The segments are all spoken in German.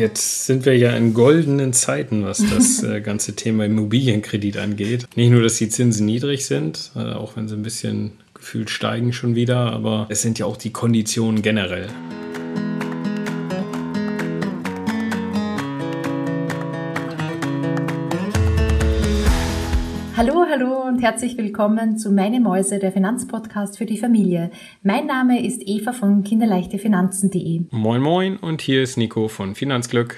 Jetzt sind wir ja in goldenen Zeiten, was das äh, ganze Thema Immobilienkredit angeht. Nicht nur, dass die Zinsen niedrig sind, äh, auch wenn sie ein bisschen gefühlt steigen schon wieder, aber es sind ja auch die Konditionen generell. Hallo, hallo und herzlich willkommen zu Meine Mäuse, der Finanzpodcast für die Familie. Mein Name ist Eva von kinderleichtefinanzen.de. Moin, moin und hier ist Nico von Finanzglück.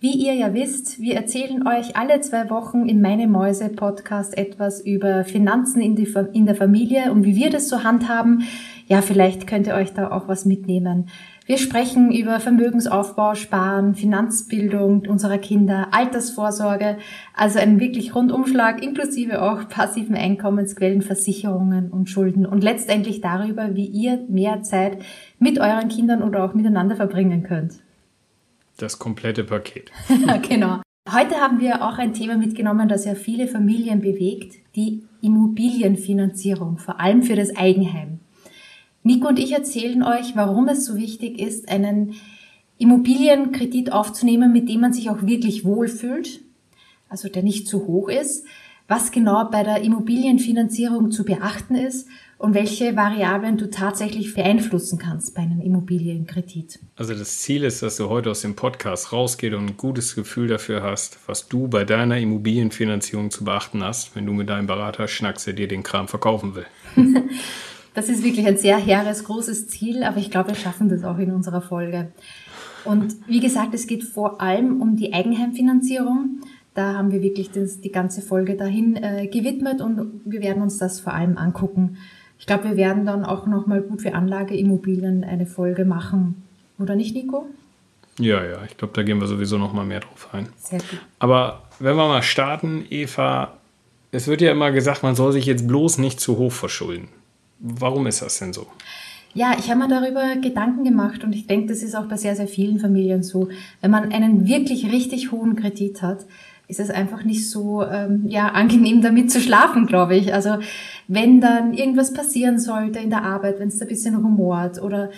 Wie ihr ja wisst, wir erzählen euch alle zwei Wochen im Meine Mäuse Podcast etwas über Finanzen in, die, in der Familie und wie wir das so handhaben. Ja, vielleicht könnt ihr euch da auch was mitnehmen. Wir sprechen über Vermögensaufbau, Sparen, Finanzbildung unserer Kinder, Altersvorsorge, also einen wirklich Rundumschlag inklusive auch passiven Einkommensquellen, Versicherungen und Schulden und letztendlich darüber, wie ihr mehr Zeit mit euren Kindern oder auch miteinander verbringen könnt. Das komplette Paket. genau. Heute haben wir auch ein Thema mitgenommen, das ja viele Familien bewegt, die Immobilienfinanzierung, vor allem für das Eigenheim. Nico und ich erzählen euch, warum es so wichtig ist, einen Immobilienkredit aufzunehmen, mit dem man sich auch wirklich wohlfühlt, also der nicht zu hoch ist, was genau bei der Immobilienfinanzierung zu beachten ist und welche Variablen du tatsächlich beeinflussen kannst bei einem Immobilienkredit. Also das Ziel ist, dass du heute aus dem Podcast rausgehst und ein gutes Gefühl dafür hast, was du bei deiner Immobilienfinanzierung zu beachten hast, wenn du mit deinem Berater schnackst, der dir den Kram verkaufen will. Das ist wirklich ein sehr hehres, großes Ziel, aber ich glaube, wir schaffen das auch in unserer Folge. Und wie gesagt, es geht vor allem um die Eigenheimfinanzierung. Da haben wir wirklich das, die ganze Folge dahin äh, gewidmet und wir werden uns das vor allem angucken. Ich glaube, wir werden dann auch nochmal gut für Anlageimmobilien eine Folge machen. Oder nicht, Nico? Ja, ja, ich glaube, da gehen wir sowieso nochmal mehr drauf ein. Sehr gut. Aber wenn wir mal starten, Eva, es wird ja immer gesagt, man soll sich jetzt bloß nicht zu hoch verschulden. Warum ist das denn so? Ja, ich habe mir darüber Gedanken gemacht und ich denke, das ist auch bei sehr, sehr vielen Familien so. Wenn man einen wirklich richtig hohen Kredit hat, ist es einfach nicht so ähm, ja, angenehm damit zu schlafen, glaube ich. Also wenn dann irgendwas passieren sollte in der Arbeit, wenn es ein bisschen rumort oder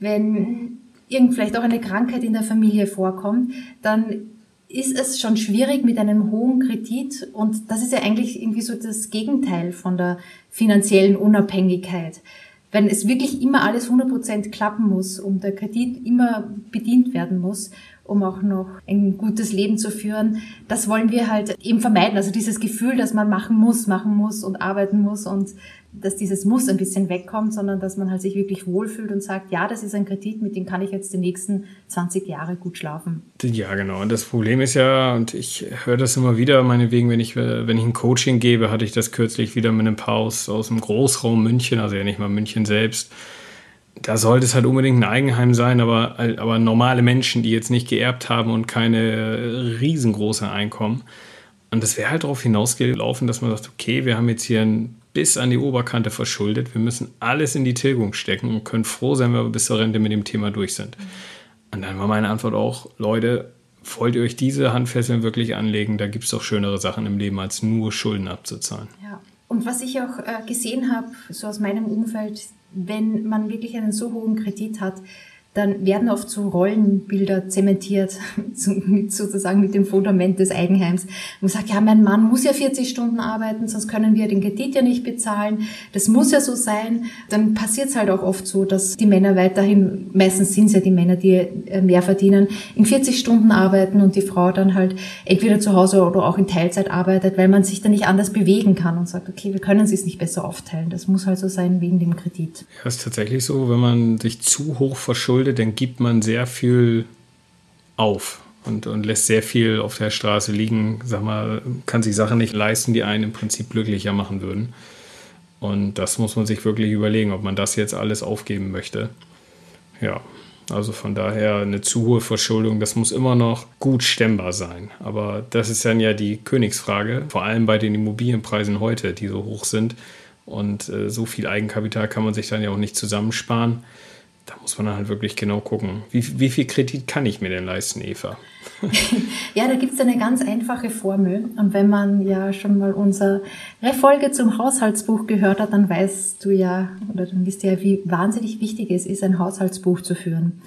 wenn irgend vielleicht auch eine Krankheit in der Familie vorkommt, dann ist es schon schwierig mit einem hohen Kredit und das ist ja eigentlich irgendwie so das Gegenteil von der finanziellen Unabhängigkeit. Wenn es wirklich immer alles 100% klappen muss und der Kredit immer bedient werden muss, um auch noch ein gutes Leben zu führen, das wollen wir halt eben vermeiden. Also dieses Gefühl, dass man machen muss, machen muss und arbeiten muss und dass dieses Muss ein bisschen wegkommt, sondern dass man halt sich wirklich wohlfühlt und sagt, ja, das ist ein Kredit, mit dem kann ich jetzt die nächsten 20 Jahre gut schlafen. Ja, genau. Und das Problem ist ja, und ich höre das immer wieder, meinetwegen, wenn ich, wenn ich ein Coaching gebe, hatte ich das kürzlich wieder mit einem Paar aus, dem Großraum München, also ja nicht mal München selbst. Da sollte es halt unbedingt ein Eigenheim sein, aber, aber normale Menschen, die jetzt nicht geerbt haben und keine riesengroße Einkommen. Und das wäre halt darauf hinausgelaufen, dass man sagt, okay, wir haben jetzt hier ein bis an die Oberkante verschuldet. Wir müssen alles in die Tilgung stecken und können froh sein, wenn wir bis zur Rente mit dem Thema durch sind. Und dann war meine Antwort auch, Leute, wollt ihr euch diese Handfesseln wirklich anlegen? Da gibt es doch schönere Sachen im Leben, als nur Schulden abzuzahlen. Ja. Und was ich auch äh, gesehen habe, so aus meinem Umfeld, wenn man wirklich einen so hohen Kredit hat, dann werden oft so Rollenbilder zementiert, sozusagen mit dem Fundament des Eigenheims. Man sagt, ja, mein Mann muss ja 40 Stunden arbeiten, sonst können wir den Kredit ja nicht bezahlen. Das muss ja so sein. Dann passiert es halt auch oft so, dass die Männer weiterhin, meistens sind es ja die Männer, die äh, mehr verdienen, in 40 Stunden arbeiten und die Frau dann halt entweder zu Hause oder auch in Teilzeit arbeitet, weil man sich dann nicht anders bewegen kann und sagt, okay, wir können es nicht besser aufteilen. Das muss halt so sein wegen dem Kredit. Ja, ist tatsächlich so, wenn man sich zu hoch verschuldet, würde, dann gibt man sehr viel auf und, und lässt sehr viel auf der Straße liegen. Sag mal, kann sich Sachen nicht leisten, die einen im Prinzip glücklicher machen würden. Und das muss man sich wirklich überlegen, ob man das jetzt alles aufgeben möchte. Ja, also von daher eine zu hohe Verschuldung, das muss immer noch gut stemmbar sein. Aber das ist dann ja die Königsfrage, vor allem bei den Immobilienpreisen heute, die so hoch sind. Und äh, so viel Eigenkapital kann man sich dann ja auch nicht zusammensparen. Da muss man halt wirklich genau gucken. Wie, wie viel Kredit kann ich mir denn leisten, Eva? ja, da gibt es eine ganz einfache Formel. Und wenn man ja schon mal unsere Folge zum Haushaltsbuch gehört hat, dann weißt du ja, oder dann wisst ihr ja, wie wahnsinnig wichtig es ist, ein Haushaltsbuch zu führen.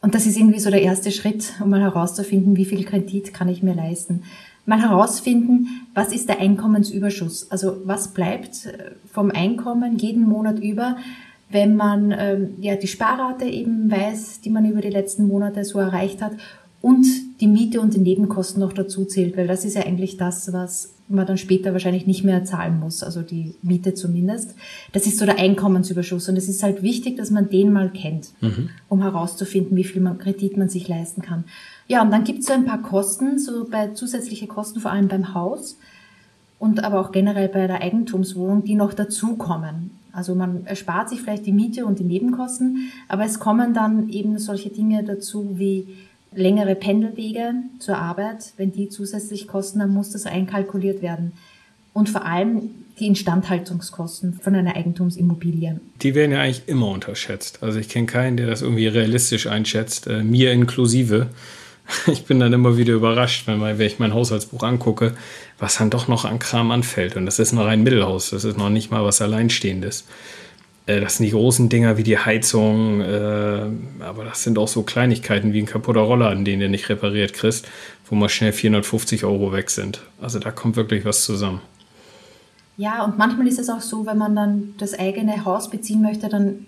Und das ist irgendwie so der erste Schritt, um mal herauszufinden, wie viel Kredit kann ich mir leisten. Mal herausfinden, was ist der Einkommensüberschuss? Also was bleibt äh, vom Einkommen jeden Monat über, wenn man ähm, ja die Sparrate eben weiß, die man über die letzten Monate so erreicht hat und die Miete und die Nebenkosten noch dazu zählt, weil das ist ja eigentlich das, was man dann später wahrscheinlich nicht mehr zahlen muss, also die Miete zumindest. Das ist so der Einkommensüberschuss und es ist halt wichtig, dass man den mal kennt, mhm. um herauszufinden, wie viel man, Kredit man sich leisten kann. Ja, und dann gibt es so ein paar Kosten, so bei zusätzliche Kosten, vor allem beim Haus und aber auch generell bei der Eigentumswohnung, die noch dazukommen. Also man erspart sich vielleicht die Miete und die Nebenkosten, aber es kommen dann eben solche Dinge dazu wie längere Pendelwege zur Arbeit, wenn die zusätzlich kosten, dann muss das einkalkuliert werden. Und vor allem die Instandhaltungskosten von einer Eigentumsimmobilie. Die werden ja eigentlich immer unterschätzt. Also ich kenne keinen, der das irgendwie realistisch einschätzt, äh, mir inklusive. Ich bin dann immer wieder überrascht, wenn, wenn ich mein Haushaltsbuch angucke, was dann doch noch an Kram anfällt. Und das ist noch ein Mittelhaus, das ist noch nicht mal was Alleinstehendes. Äh, das sind die großen Dinger wie die Heizung, äh, aber das sind auch so Kleinigkeiten wie ein kaputter Roller, an den du nicht repariert kriegst, wo mal schnell 450 Euro weg sind. Also da kommt wirklich was zusammen. Ja, und manchmal ist es auch so, wenn man dann das eigene Haus beziehen möchte, dann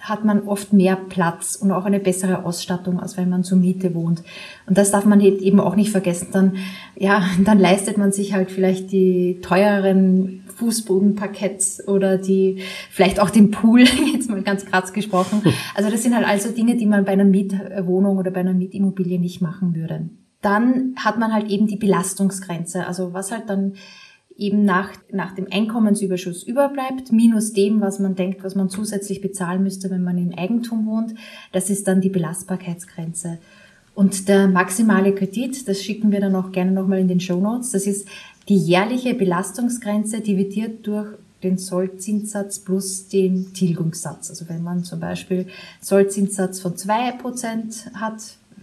hat man oft mehr Platz und auch eine bessere Ausstattung, als wenn man zur Miete wohnt. Und das darf man eben auch nicht vergessen. Dann, ja, dann leistet man sich halt vielleicht die teureren Fußbodenparketts oder die, vielleicht auch den Pool, jetzt mal ganz krass gesprochen. Also das sind halt also Dinge, die man bei einer Mietwohnung oder bei einer Mietimmobilie nicht machen würde. Dann hat man halt eben die Belastungsgrenze. Also was halt dann eben nach, nach dem Einkommensüberschuss überbleibt, minus dem, was man denkt, was man zusätzlich bezahlen müsste, wenn man in Eigentum wohnt. Das ist dann die Belastbarkeitsgrenze. Und der maximale Kredit, das schicken wir dann auch gerne nochmal in den Show Notes, das ist die jährliche Belastungsgrenze dividiert durch den Sollzinssatz plus den Tilgungssatz. Also wenn man zum Beispiel Sollzinssatz von zwei Prozent hat,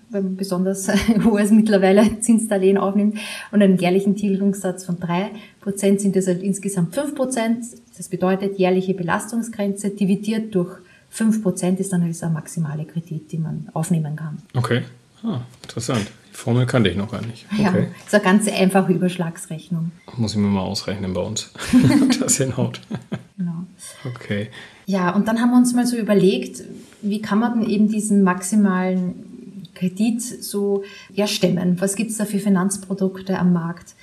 wenn man besonders hohes mittlerweile Zinsdarlehen aufnimmt und einen jährlichen Tilgungssatz von drei Prozent sind das halt insgesamt fünf Prozent. Das bedeutet jährliche Belastungsgrenze dividiert durch fünf Prozent ist dann also eine maximale Kredit, die man aufnehmen kann. Okay, ah, interessant. Die Formel kannte ich noch gar nicht. Okay. Ja, ist eine ganz einfache Überschlagsrechnung. Muss ich mir mal ausrechnen bei uns, das hinhaut. Genau. Okay. Ja, und dann haben wir uns mal so überlegt, wie kann man denn eben diesen maximalen Kredit so ja, stemmen? Was gibt's da für Finanzprodukte am Markt?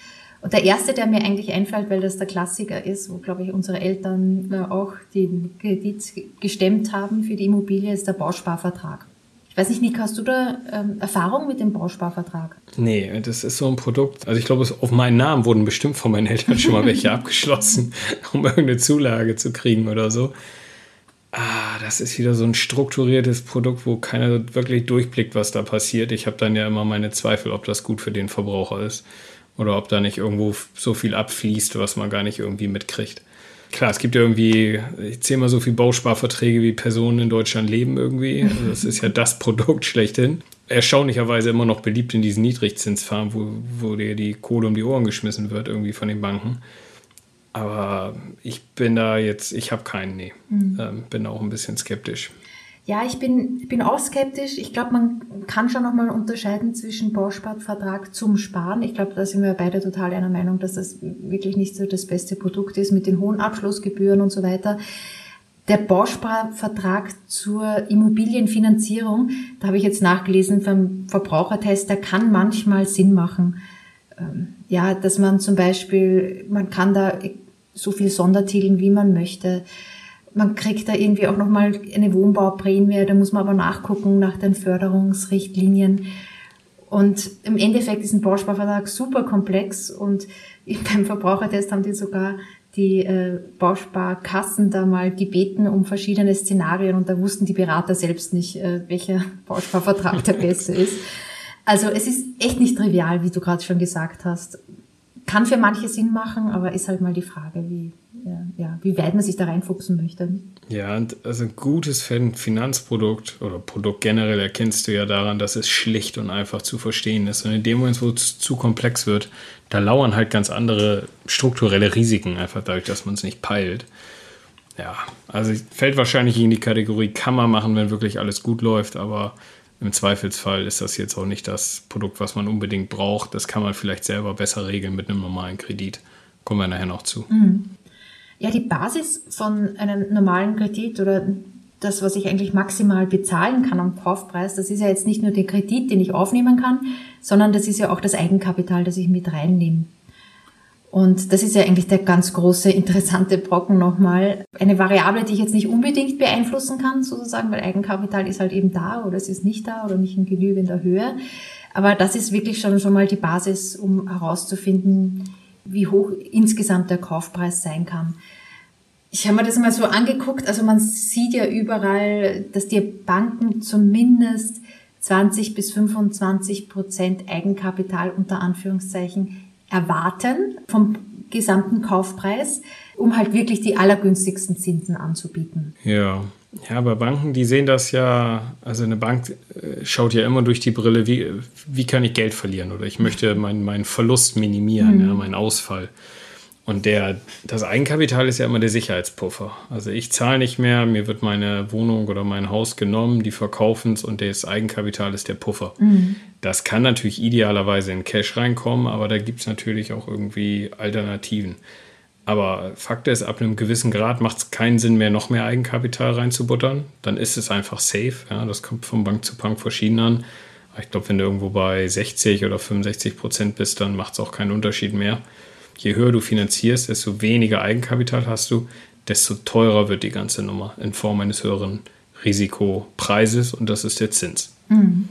Und der erste, der mir eigentlich einfällt, weil das der Klassiker ist, wo, glaube ich, unsere Eltern äh, auch den Kredit gestemmt haben für die Immobilie, ist der Bausparvertrag. Ich weiß nicht, Nick, hast du da ähm, Erfahrung mit dem Bausparvertrag? Nee, das ist so ein Produkt. Also ich glaube, auf meinen Namen wurden bestimmt von meinen Eltern schon mal welche abgeschlossen, um irgendeine Zulage zu kriegen oder so ah, das ist wieder so ein strukturiertes Produkt, wo keiner wirklich durchblickt, was da passiert. Ich habe dann ja immer meine Zweifel, ob das gut für den Verbraucher ist oder ob da nicht irgendwo so viel abfließt, was man gar nicht irgendwie mitkriegt. Klar, es gibt ja irgendwie, ich zähle mal so viele Bausparverträge, wie Personen in Deutschland leben irgendwie. Also das ist ja das Produkt schlechthin. Erstaunlicherweise immer noch beliebt in diesen Niedrigzinsfarmen, wo, wo dir die Kohle um die Ohren geschmissen wird irgendwie von den Banken. Aber ich bin da jetzt, ich habe keinen, nee. Mhm. Ähm, bin auch ein bisschen skeptisch. Ja, ich bin, bin auch skeptisch. Ich glaube, man kann schon nochmal unterscheiden zwischen Bausparvertrag zum Sparen. Ich glaube, da sind wir beide total einer Meinung, dass das wirklich nicht so das beste Produkt ist mit den hohen Abschlussgebühren und so weiter. Der Bausparvertrag zur Immobilienfinanzierung, da habe ich jetzt nachgelesen vom Verbrauchertest, der kann manchmal Sinn machen. Ähm, ja, dass man zum Beispiel, man kann da so viel Sondertilgen, wie man möchte. Man kriegt da irgendwie auch nochmal eine Wohnbauprämie, da muss man aber nachgucken nach den Förderungsrichtlinien. Und im Endeffekt ist ein Bausparvertrag super komplex und beim Verbrauchertest haben die sogar die äh, Bausparkassen da mal gebeten um verschiedene Szenarien und da wussten die Berater selbst nicht, äh, welcher Bausparvertrag der beste ist. Also es ist echt nicht trivial, wie du gerade schon gesagt hast kann für manche Sinn machen, aber ist halt mal die Frage, wie, ja, wie weit man sich da reinfuchsen möchte. Ja, und also ein gutes Finanzprodukt oder Produkt generell erkennst du ja daran, dass es schlicht und einfach zu verstehen ist. Und in dem Moment, wo es zu komplex wird, da lauern halt ganz andere strukturelle Risiken, einfach dadurch, dass man es nicht peilt. Ja, also fällt wahrscheinlich in die Kategorie kann man machen, wenn wirklich alles gut läuft, aber Im Zweifelsfall ist das jetzt auch nicht das Produkt, was man unbedingt braucht. Das kann man vielleicht selber besser regeln mit einem normalen Kredit. Kommen wir nachher noch zu. Mhm. Ja, die Basis von einem normalen Kredit oder das, was ich eigentlich maximal bezahlen kann am Kaufpreis, das ist ja jetzt nicht nur der Kredit, den ich aufnehmen kann, sondern das ist ja auch das Eigenkapital, das ich mit reinnehme. Und das ist ja eigentlich der ganz große, interessante Brocken nochmal. Eine Variable, die ich jetzt nicht unbedingt beeinflussen kann, sozusagen, weil Eigenkapital ist halt eben da oder es ist nicht da oder nicht in genügender Höhe. Aber das ist wirklich schon, schon mal die Basis, um herauszufinden, wie hoch insgesamt der Kaufpreis sein kann. Ich habe mir das mal so angeguckt, also man sieht ja überall, dass die Banken zumindest 20 bis 25 Prozent Eigenkapital unter Anführungszeichen erwarten vom gesamten Kaufpreis, um halt wirklich die allergünstigsten Zinsen anzubieten. Ja. Ja, aber Banken, die sehen das ja, also eine Bank äh, schaut ja immer durch die Brille, wie, wie kann ich Geld verlieren oder ich möchte meinen, meinen Verlust minimieren, mhm. ja, meinen Ausfall. Und der, das Eigenkapital ist ja immer der Sicherheitspuffer. Also ich zahle nicht mehr, mir wird meine Wohnung oder mein Haus genommen, die verkaufen es und das Eigenkapital ist der Puffer. Mhm. Das kann natürlich idealerweise in Cash reinkommen, aber da gibt es natürlich auch irgendwie Alternativen. Aber Fakt ist, ab einem gewissen Grad macht es keinen Sinn mehr, noch mehr Eigenkapital reinzubuttern. Dann ist es einfach safe. Ja, das kommt von Bank zu Bank verschieden an. Ich glaube, wenn du irgendwo bei 60 oder 65 Prozent bist, dann macht es auch keinen Unterschied mehr je höher du finanzierst, desto weniger Eigenkapital hast du, desto teurer wird die ganze Nummer in Form eines höheren Risikopreises und das ist der Zins. Mhm.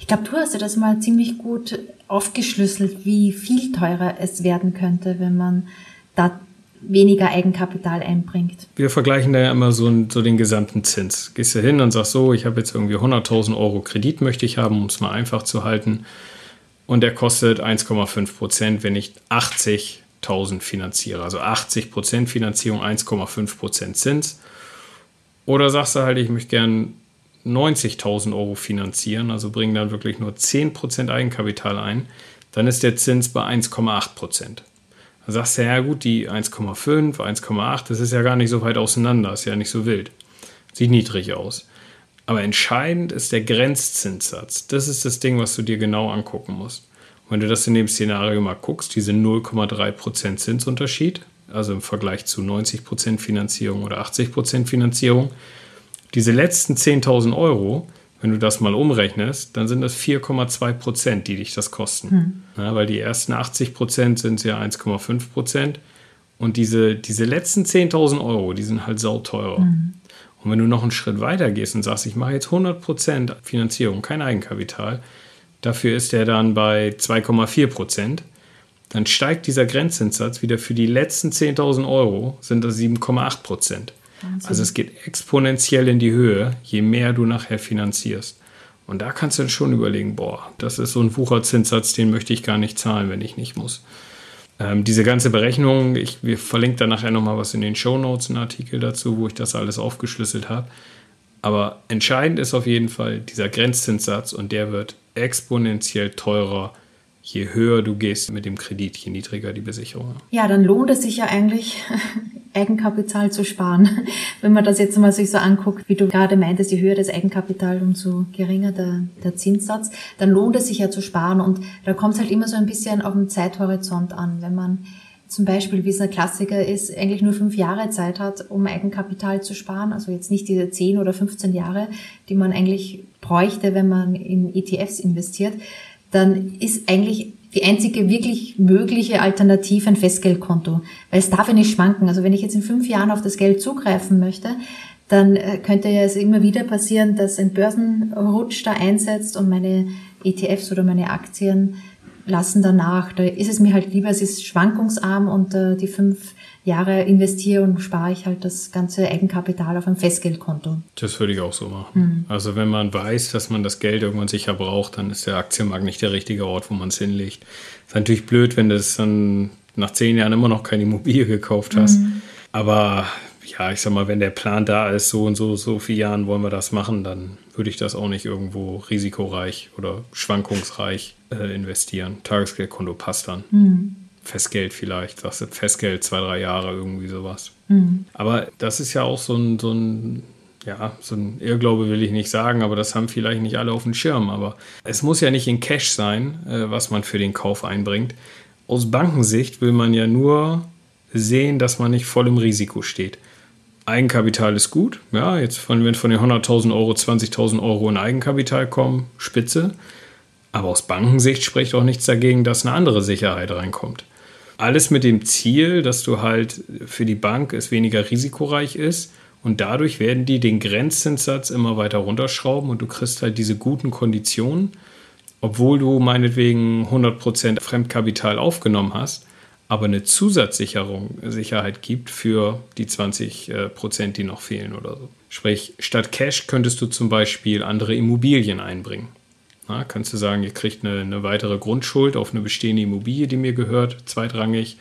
Ich glaube, du hast ja das mal ziemlich gut aufgeschlüsselt, wie viel teurer es werden könnte, wenn man da weniger Eigenkapital einbringt. Wir vergleichen da ja immer so, so den gesamten Zins. Gehst du hin und sagst so, ich habe jetzt irgendwie 100.000 Euro Kredit möchte ich haben, um es mal einfach zu halten und der kostet 1,5 Prozent, wenn ich 80.000 finanziere. Also 80 Prozent Finanzierung, 1,5 Prozent Zins. Oder sagst du halt, ich möchte gern 90.000 Euro finanzieren, also bringen dann wirklich nur 10 Prozent Eigenkapital ein, dann ist der Zins bei 1,8 Sagst du, ja gut, die 1,5, 1,8, das ist ja gar nicht so weit auseinander, ist ja nicht so wild. Sieht niedrig aus. Aber entscheidend ist der Grenzzinssatz. Das ist das Ding, was du dir genau angucken musst. Wenn du das in dem Szenario mal guckst, diese 0,3% Zinsunterschied, also im Vergleich zu 90% Finanzierung oder 80% Finanzierung, diese letzten 10.000 Euro, wenn du das mal umrechnest, dann sind das 4,2 Prozent, die dich das kosten. Hm. Ja, weil die ersten 80 Prozent sind ja 1,5 Prozent. Und diese, diese letzten 10.000 Euro, die sind halt sauteurer. Hm. Und wenn du noch einen Schritt weiter gehst und sagst, ich mache jetzt 100% Finanzierung, kein Eigenkapital, dafür ist er dann bei 2,4%, dann steigt dieser Grenzzinssatz wieder für die letzten 10.000 Euro, sind das 7,8%. Also es geht exponentiell in die Höhe, je mehr du nachher finanzierst. Und da kannst du dann schon überlegen, boah, das ist so ein Wucherzinssatz, den möchte ich gar nicht zahlen, wenn ich nicht muss. Ähm, diese ganze Berechnung, ich wir verlinke da nachher nochmal was in den Show Notes, einen Artikel dazu, wo ich das alles aufgeschlüsselt habe. Aber entscheidend ist auf jeden Fall dieser Grenzzinssatz und der wird exponentiell teurer, je höher du gehst mit dem Kredit, je niedriger die Besicherung. Ja, dann lohnt es sich ja eigentlich, Eigenkapital zu sparen. Wenn man das jetzt mal sich so anguckt, wie du gerade meintest, je höher das Eigenkapital, umso geringer der, der Zinssatz, dann lohnt es sich ja zu sparen. Und da kommt es halt immer so ein bisschen auf den Zeithorizont an. Wenn man zum Beispiel, wie es ein Klassiker ist, eigentlich nur fünf Jahre Zeit hat, um Eigenkapital zu sparen, also jetzt nicht diese zehn oder 15 Jahre, die man eigentlich bräuchte, wenn man in ETFs investiert, dann ist eigentlich die einzige wirklich mögliche Alternative ein Festgeldkonto, weil es darf ja nicht schwanken. Also wenn ich jetzt in fünf Jahren auf das Geld zugreifen möchte, dann äh, könnte ja es immer wieder passieren, dass ein Börsenrutsch da einsetzt und meine ETFs oder meine Aktien lassen danach. Da ist es mir halt lieber, es ist schwankungsarm und äh, die fünf Jahre investiere und spare ich halt das ganze Eigenkapital auf ein Festgeldkonto. Das würde ich auch so machen. Mhm. Also wenn man weiß, dass man das Geld irgendwann sicher braucht, dann ist der Aktienmarkt nicht der richtige Ort, wo man es hinlegt. Ist natürlich blöd, wenn du es dann nach zehn Jahren immer noch keine Immobilie gekauft hast. Mhm. Aber ja, ich sag mal, wenn der Plan da ist, so und so, so viele Jahren wollen wir das machen, dann würde ich das auch nicht irgendwo risikoreich oder schwankungsreich äh, investieren. Tagesgeldkonto passt dann. Mhm. Festgeld vielleicht, sagst du Festgeld zwei, drei Jahre, irgendwie sowas. Mhm. Aber das ist ja auch so ein, so ein ja, so ein Irrglaube will ich nicht sagen, aber das haben vielleicht nicht alle auf dem Schirm. Aber es muss ja nicht in Cash sein, äh, was man für den Kauf einbringt. Aus Bankensicht will man ja nur sehen, dass man nicht voll im Risiko steht. Eigenkapital ist gut, ja, jetzt von, wenn von den 100.000 Euro 20.000 Euro in Eigenkapital kommen, spitze. Aber aus Bankensicht spricht auch nichts dagegen, dass eine andere Sicherheit reinkommt. Alles mit dem Ziel, dass du halt für die Bank es weniger risikoreich ist und dadurch werden die den Grenzzinssatz immer weiter runterschrauben und du kriegst halt diese guten Konditionen, obwohl du meinetwegen 100% Fremdkapital aufgenommen hast, aber eine Zusatzsicherung Sicherheit gibt für die 20%, die noch fehlen oder so. Sprich, statt Cash könntest du zum Beispiel andere Immobilien einbringen. Na, kannst du sagen, ihr kriegt eine, eine weitere Grundschuld auf eine bestehende Immobilie, die mir gehört, zweitrangig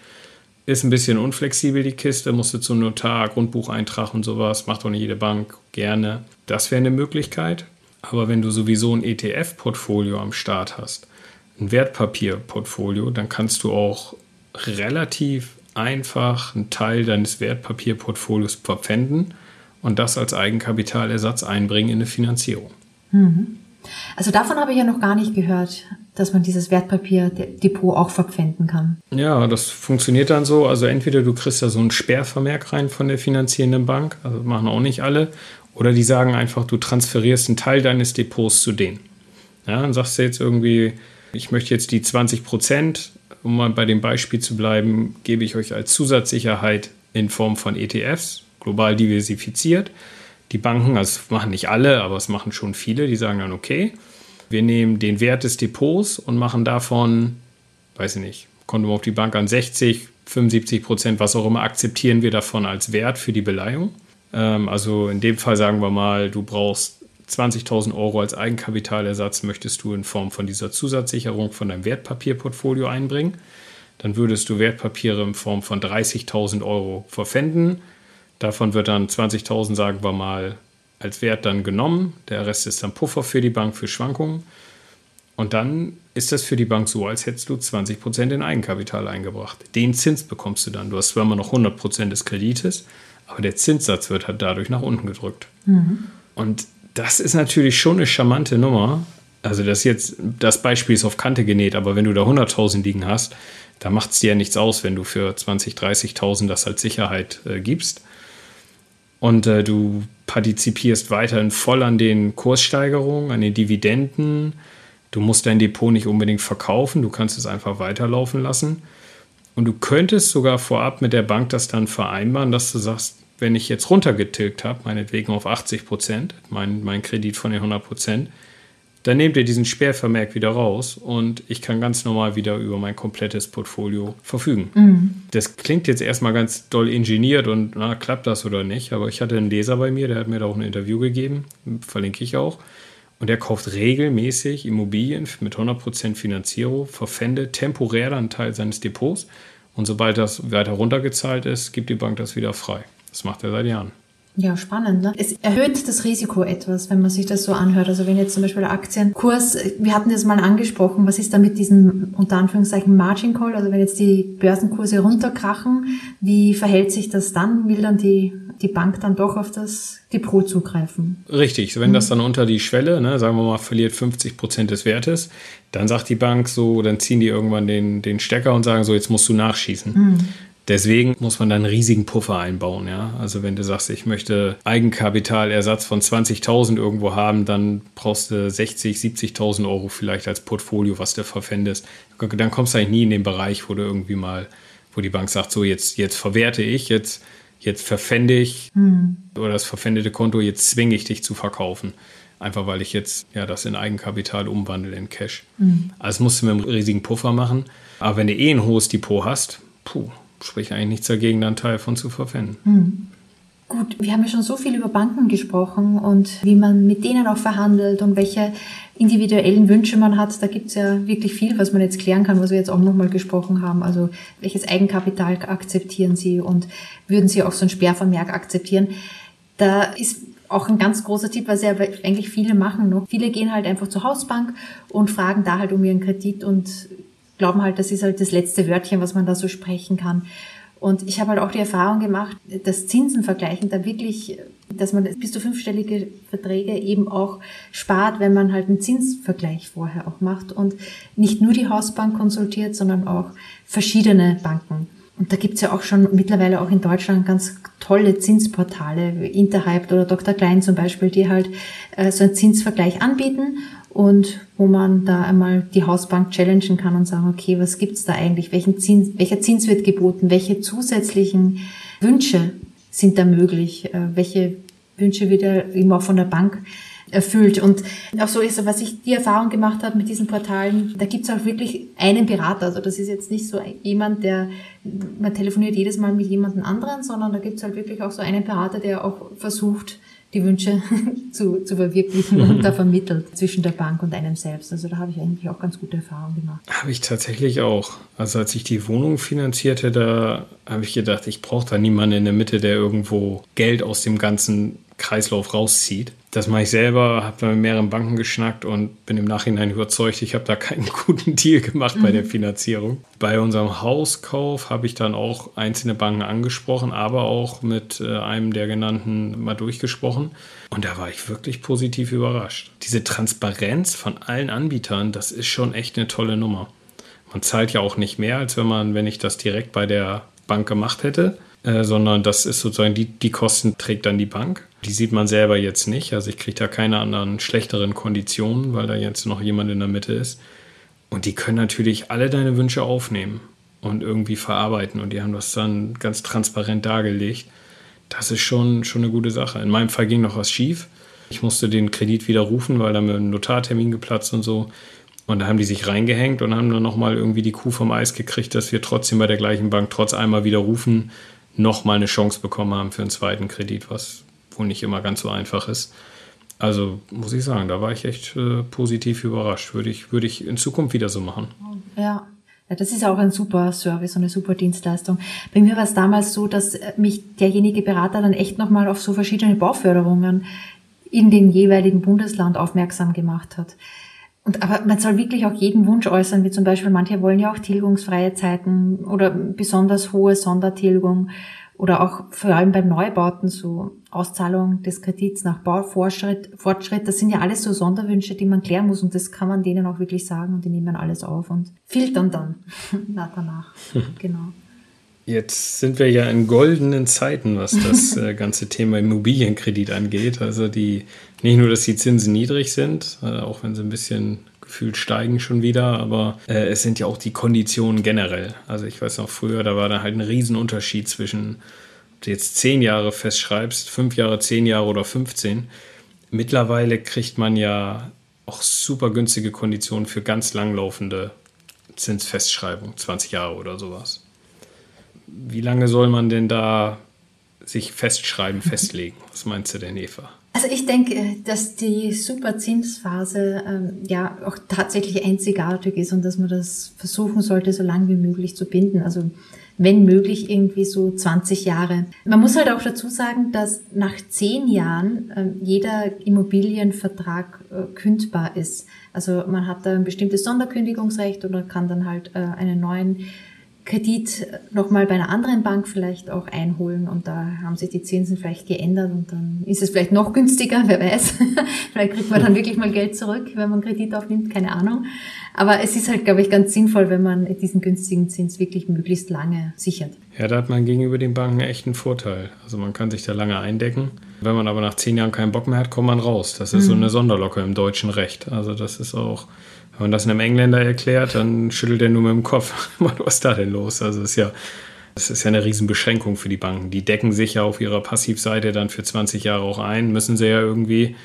ist ein bisschen unflexibel, die Kiste, musst du zum Notar, Grundbucheintrag und sowas, macht doch nicht jede Bank gerne. Das wäre eine Möglichkeit. Aber wenn du sowieso ein ETF-Portfolio am Start hast, ein Wertpapierportfolio, dann kannst du auch relativ einfach einen Teil deines Wertpapierportfolios verpfänden und das als Eigenkapitalersatz einbringen in eine Finanzierung. Mhm. Also davon habe ich ja noch gar nicht gehört, dass man dieses Wertpapierdepot auch verpfänden kann. Ja, das funktioniert dann so. Also entweder du kriegst da so einen Sperrvermerk rein von der finanzierenden Bank, also machen auch nicht alle, oder die sagen einfach, du transferierst einen Teil deines Depots zu denen. Ja, dann sagst du jetzt irgendwie, ich möchte jetzt die 20 Prozent, um mal bei dem Beispiel zu bleiben, gebe ich euch als Zusatzsicherheit in Form von ETFs, global diversifiziert die Banken, also es machen nicht alle, aber es machen schon viele, die sagen dann, okay, wir nehmen den Wert des Depots und machen davon, weiß ich nicht, kommt auf die Bank an 60, 75 Prozent, was auch immer, akzeptieren wir davon als Wert für die Beleihung. Ähm, also in dem Fall sagen wir mal, du brauchst 20.000 Euro als Eigenkapitalersatz, möchtest du in Form von dieser Zusatzsicherung von deinem Wertpapierportfolio einbringen. Dann würdest du Wertpapiere in Form von 30.000 Euro verpfänden Davon wird dann 20.000, sagen wir mal, als Wert dann genommen. Der Rest ist dann Puffer für die Bank für Schwankungen. Und dann ist das für die Bank so, als hättest du 20% in Eigenkapital eingebracht. Den Zins bekommst du dann. Du hast zwar immer noch 100% des Kredites, aber der Zinssatz wird halt dadurch nach unten gedrückt. Mhm. Und das ist natürlich schon eine charmante Nummer. Also das jetzt, das Beispiel ist auf Kante genäht, aber wenn du da 100.000 liegen hast, da macht es dir ja nichts aus, wenn du für 20.000, 30.000 das als Sicherheit äh, gibst und äh, du partizipierst weiterhin voll an den Kurssteigerungen, an den Dividenden. Du musst dein Depot nicht unbedingt verkaufen, du kannst es einfach weiterlaufen lassen. Und du könntest sogar vorab mit der Bank das dann vereinbaren, dass du sagst, wenn ich jetzt runtergetilgt habe, meinetwegen auf 80 Prozent, mein, mein Kredit von den 100 Prozent, dann nehmt ihr diesen Sperrvermerk wieder raus und ich kann ganz normal wieder über mein komplettes Portfolio verfügen. Mhm. Das klingt jetzt erstmal ganz doll ingeniert und na, klappt das oder nicht, aber ich hatte einen Leser bei mir, der hat mir da auch ein Interview gegeben, verlinke ich auch. Und der kauft regelmäßig Immobilien mit 100% Finanzierung, verpfändet temporär dann einen Teil seines Depots und sobald das weiter runtergezahlt ist, gibt die Bank das wieder frei. Das macht er seit Jahren. Ja, spannend. Ne? Es erhöht das Risiko etwas, wenn man sich das so anhört. Also wenn jetzt zum Beispiel der Aktienkurs, wir hatten das mal angesprochen, was ist da mit diesem unter Anführungszeichen Margin Call? Also wenn jetzt die Börsenkurse runterkrachen, wie verhält sich das dann? Will dann die, die Bank dann doch auf das Depot zugreifen? Richtig, wenn mhm. das dann unter die Schwelle, ne, sagen wir mal, verliert 50 Prozent des Wertes, dann sagt die Bank so, dann ziehen die irgendwann den, den Stecker und sagen so, jetzt musst du nachschießen. Mhm. Deswegen muss man dann einen riesigen Puffer einbauen. Ja? Also wenn du sagst, ich möchte Eigenkapitalersatz von 20.000 irgendwo haben, dann brauchst du 60, 70.000 Euro vielleicht als Portfolio, was du verwendest. Dann kommst du eigentlich nie in den Bereich, wo du irgendwie mal, wo die Bank sagt, so jetzt, jetzt verwerte ich, jetzt, jetzt verpfände ich hm. oder das verpfändete Konto, jetzt zwinge ich dich zu verkaufen. Einfach weil ich jetzt ja das in Eigenkapital umwandle in Cash. Hm. Also musst du mit einem riesigen Puffer machen. Aber wenn du eh ein hohes Depot hast, puh, spricht eigentlich nichts dagegen, da einen Teil von zu verwenden. Hm. Gut, wir haben ja schon so viel über Banken gesprochen und wie man mit denen auch verhandelt und welche individuellen Wünsche man hat. Da gibt es ja wirklich viel, was man jetzt klären kann, was wir jetzt auch nochmal gesprochen haben. Also welches Eigenkapital akzeptieren Sie und würden Sie auch so ein Sperrvermerk akzeptieren? Da ist auch ein ganz großer Tipp, was ja eigentlich viele machen noch. Viele gehen halt einfach zur Hausbank und fragen da halt um ihren Kredit und glauben halt, das ist halt das letzte Wörtchen, was man da so sprechen kann. Und ich habe halt auch die Erfahrung gemacht, dass Zinsen vergleichen da wirklich, dass man bis zu fünfstellige Verträge eben auch spart, wenn man halt einen Zinsvergleich vorher auch macht und nicht nur die Hausbank konsultiert, sondern auch verschiedene Banken. Und da gibt's ja auch schon mittlerweile auch in Deutschland ganz tolle Zinsportale, Interhype oder Dr. Klein zum Beispiel, die halt äh, so einen Zinsvergleich anbieten und wo man da einmal die Hausbank challengen kann und sagen, okay, was gibt's da eigentlich? Welchen Zins, welcher Zins wird geboten? Welche zusätzlichen Wünsche sind da möglich? Äh, welche Wünsche wird ja eben auch von der Bank erfüllt. Und auch so ist, was ich die Erfahrung gemacht habe mit diesen Portalen, da gibt's auch wirklich einen Berater. Also das ist jetzt nicht so jemand, der, man telefoniert jedes Mal mit jemandem anderen, sondern da gibt's halt wirklich auch so einen Berater, der auch versucht, die Wünsche zu, zu verwirklichen und da vermittelt zwischen der Bank und einem selbst. Also da habe ich eigentlich auch ganz gute Erfahrungen gemacht. Habe ich tatsächlich auch. Also als ich die Wohnung finanzierte, da habe ich gedacht, ich brauche da niemanden in der Mitte, der irgendwo Geld aus dem ganzen Kreislauf rauszieht. Das mache ich selber, habe mit mehreren Banken geschnackt und bin im Nachhinein überzeugt, ich habe da keinen guten Deal gemacht mhm. bei der Finanzierung. Bei unserem Hauskauf habe ich dann auch einzelne Banken angesprochen, aber auch mit äh, einem der genannten mal durchgesprochen. Und da war ich wirklich positiv überrascht. Diese Transparenz von allen Anbietern, das ist schon echt eine tolle Nummer. Man zahlt ja auch nicht mehr, als wenn man, wenn ich das direkt bei der Bank gemacht hätte. Äh, sondern das ist sozusagen die, die Kosten trägt dann die Bank. Die sieht man selber jetzt nicht. Also ich kriege da keine anderen schlechteren Konditionen, weil da jetzt noch jemand in der Mitte ist. Und die können natürlich alle deine Wünsche aufnehmen und irgendwie verarbeiten. Und die haben das dann ganz transparent dargelegt. Das ist schon, schon eine gute Sache. In meinem Fall ging noch was schief. Ich musste den Kredit widerrufen, weil da mir ein Notartermin geplatzt und so. Und da haben die sich reingehängt und haben dann nochmal irgendwie die Kuh vom Eis gekriegt, dass wir trotzdem bei der gleichen Bank trotz einmal widerrufen nochmal eine Chance bekommen haben für einen zweiten Kredit, was wohl nicht immer ganz so einfach ist. Also muss ich sagen, da war ich echt äh, positiv überrascht. Würde ich, würde ich in Zukunft wieder so machen. Ja. Ja, das ist auch ein super Service und eine super Dienstleistung. Bei mir war es damals so, dass mich derjenige Berater dann echt nochmal auf so verschiedene Bauförderungen in dem jeweiligen Bundesland aufmerksam gemacht hat. Und aber man soll wirklich auch jeden Wunsch äußern, wie zum Beispiel manche wollen ja auch tilgungsfreie Zeiten oder besonders hohe Sondertilgung oder auch vor allem beim Neubauten so Auszahlung des Kredits nach Baufortschritt, Fortschritt, das sind ja alles so Sonderwünsche, die man klären muss und das kann man denen auch wirklich sagen und die nehmen alles auf und filtern dann danach. genau. Jetzt sind wir ja in goldenen Zeiten, was das äh, ganze Thema Immobilienkredit angeht. Also die nicht nur, dass die Zinsen niedrig sind, äh, auch wenn sie ein bisschen gefühlt steigen schon wieder, aber äh, es sind ja auch die Konditionen generell. Also ich weiß noch früher, da war da halt ein Riesenunterschied zwischen, ob du jetzt zehn Jahre festschreibst, fünf Jahre, zehn Jahre oder 15. Mittlerweile kriegt man ja auch super günstige Konditionen für ganz langlaufende Zinsfestschreibung, 20 Jahre oder sowas wie lange soll man denn da sich festschreiben, festlegen? Was meinst du denn, Eva? Also ich denke, dass die Superzinsphase ähm, ja auch tatsächlich einzigartig ist und dass man das versuchen sollte, so lange wie möglich zu binden. Also wenn möglich irgendwie so 20 Jahre. Man muss halt auch dazu sagen, dass nach zehn Jahren äh, jeder Immobilienvertrag äh, kündbar ist. Also man hat da ein bestimmtes Sonderkündigungsrecht oder kann dann halt äh, einen neuen Kredit nochmal bei einer anderen Bank vielleicht auch einholen und da haben sich die Zinsen vielleicht geändert und dann ist es vielleicht noch günstiger, wer weiß. vielleicht kriegt man dann wirklich mal Geld zurück, wenn man Kredit aufnimmt, keine Ahnung. Aber es ist halt, glaube ich, ganz sinnvoll, wenn man diesen günstigen Zins wirklich möglichst lange sichert. Ja, da hat man gegenüber den Banken echt einen Vorteil. Also man kann sich da lange eindecken. Wenn man aber nach zehn Jahren keinen Bock mehr hat, kommt man raus. Das ist mhm. so eine Sonderlocke im deutschen Recht. Also das ist auch wenn man das einem Engländer erklärt, dann schüttelt er nur mit dem Kopf. Was ist da denn los? Also ist ja, das ist ja eine Riesenbeschränkung für die Banken. Die decken sich ja auf ihrer Passivseite dann für 20 Jahre auch ein, müssen sie ja irgendwie.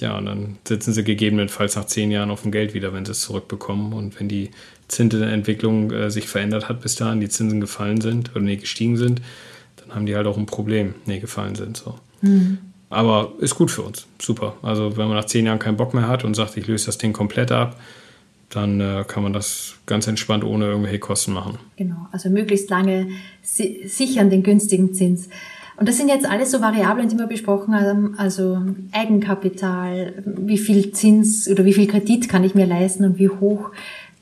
Ja, und dann sitzen sie gegebenenfalls nach zehn Jahren auf dem Geld wieder, wenn sie es zurückbekommen. Und wenn die Zinsenentwicklung äh, sich verändert hat bis dahin, die Zinsen gefallen sind oder nee, gestiegen sind, dann haben die halt auch ein Problem, nee, gefallen sind. So. Mhm. Aber ist gut für uns. Super. Also wenn man nach zehn Jahren keinen Bock mehr hat und sagt, ich löse das Ding komplett ab, dann äh, kann man das ganz entspannt ohne irgendwelche Kosten machen. Genau, also möglichst lange si sichern den günstigen Zins. Und das sind jetzt alles so Variablen, die wir besprochen haben, also Eigenkapital, wie viel Zins oder wie viel Kredit kann ich mir leisten und wie hoch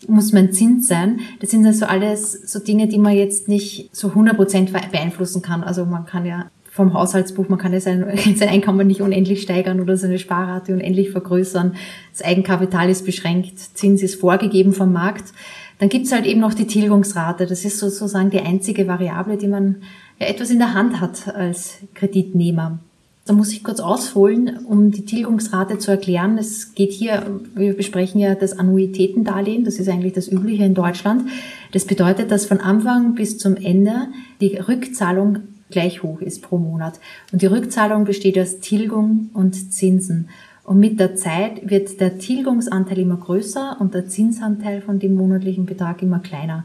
muss mein Zins sein. Das sind also alles so Dinge, die man jetzt nicht so 100% beeinflussen kann. Also man kann ja vom Haushaltsbuch, man kann ja sein, sein Einkommen nicht unendlich steigern oder seine Sparrate unendlich vergrößern. Das Eigenkapital ist beschränkt, Zins ist vorgegeben vom Markt. Dann gibt's halt eben noch die Tilgungsrate. Das ist sozusagen die einzige Variable, die man ja etwas in der Hand hat als Kreditnehmer. Da muss ich kurz ausholen, um die Tilgungsrate zu erklären. Es geht hier, wir besprechen ja das Annuitätendarlehen, das ist eigentlich das Übliche in Deutschland. Das bedeutet, dass von Anfang bis zum Ende die Rückzahlung gleich hoch ist pro Monat. Und die Rückzahlung besteht aus Tilgung und Zinsen. Und mit der Zeit wird der Tilgungsanteil immer größer und der Zinsanteil von dem monatlichen Betrag immer kleiner.